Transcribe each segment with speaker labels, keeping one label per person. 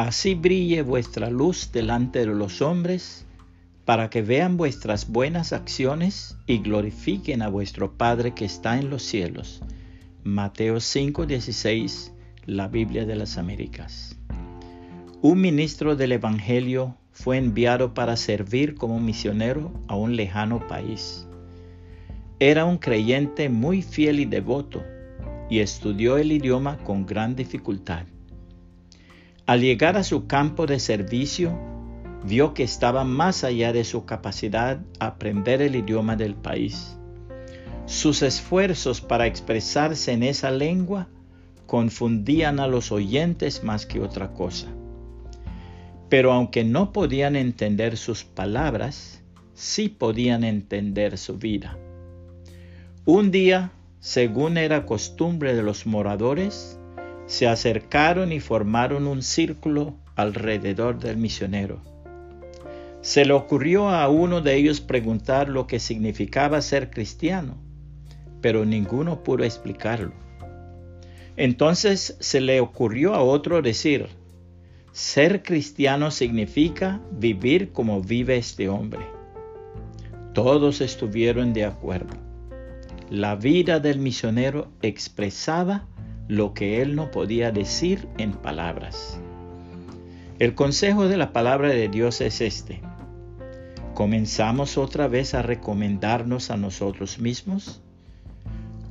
Speaker 1: Así brille vuestra luz delante de los hombres, para que vean vuestras buenas acciones y glorifiquen a vuestro Padre que está en los cielos. Mateo 5:16, la Biblia de las Américas. Un ministro del Evangelio fue enviado para servir como misionero a un lejano país. Era un creyente muy fiel y devoto y estudió el idioma con gran dificultad. Al llegar a su campo de servicio, vio que estaba más allá de su capacidad aprender el idioma del país. Sus esfuerzos para expresarse en esa lengua confundían a los oyentes más que otra cosa. Pero aunque no podían entender sus palabras, sí podían entender su vida. Un día, según era costumbre de los moradores, se acercaron y formaron un círculo alrededor del misionero. Se le ocurrió a uno de ellos preguntar lo que significaba ser cristiano, pero ninguno pudo explicarlo. Entonces se le ocurrió a otro decir, ser cristiano significa vivir como vive este hombre. Todos estuvieron de acuerdo. La vida del misionero expresaba lo que él no podía decir en palabras. El consejo de la palabra de Dios es este. ¿Comenzamos otra vez a recomendarnos a nosotros mismos?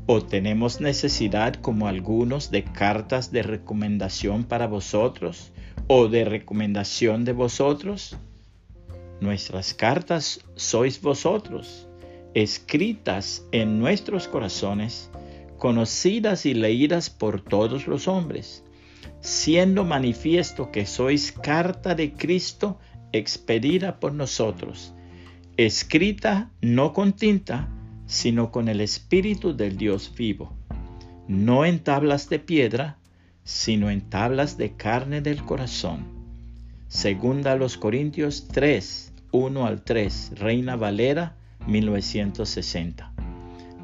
Speaker 1: ¿O tenemos necesidad como algunos de cartas de recomendación para vosotros o de recomendación de vosotros? Nuestras cartas sois vosotros, escritas en nuestros corazones conocidas y leídas por todos los hombres, siendo manifiesto que sois carta de Cristo expedida por nosotros, escrita no con tinta, sino con el Espíritu del Dios vivo, no en tablas de piedra, sino en tablas de carne del corazón. Segunda a los Corintios 3, 1 al 3, Reina Valera, 1960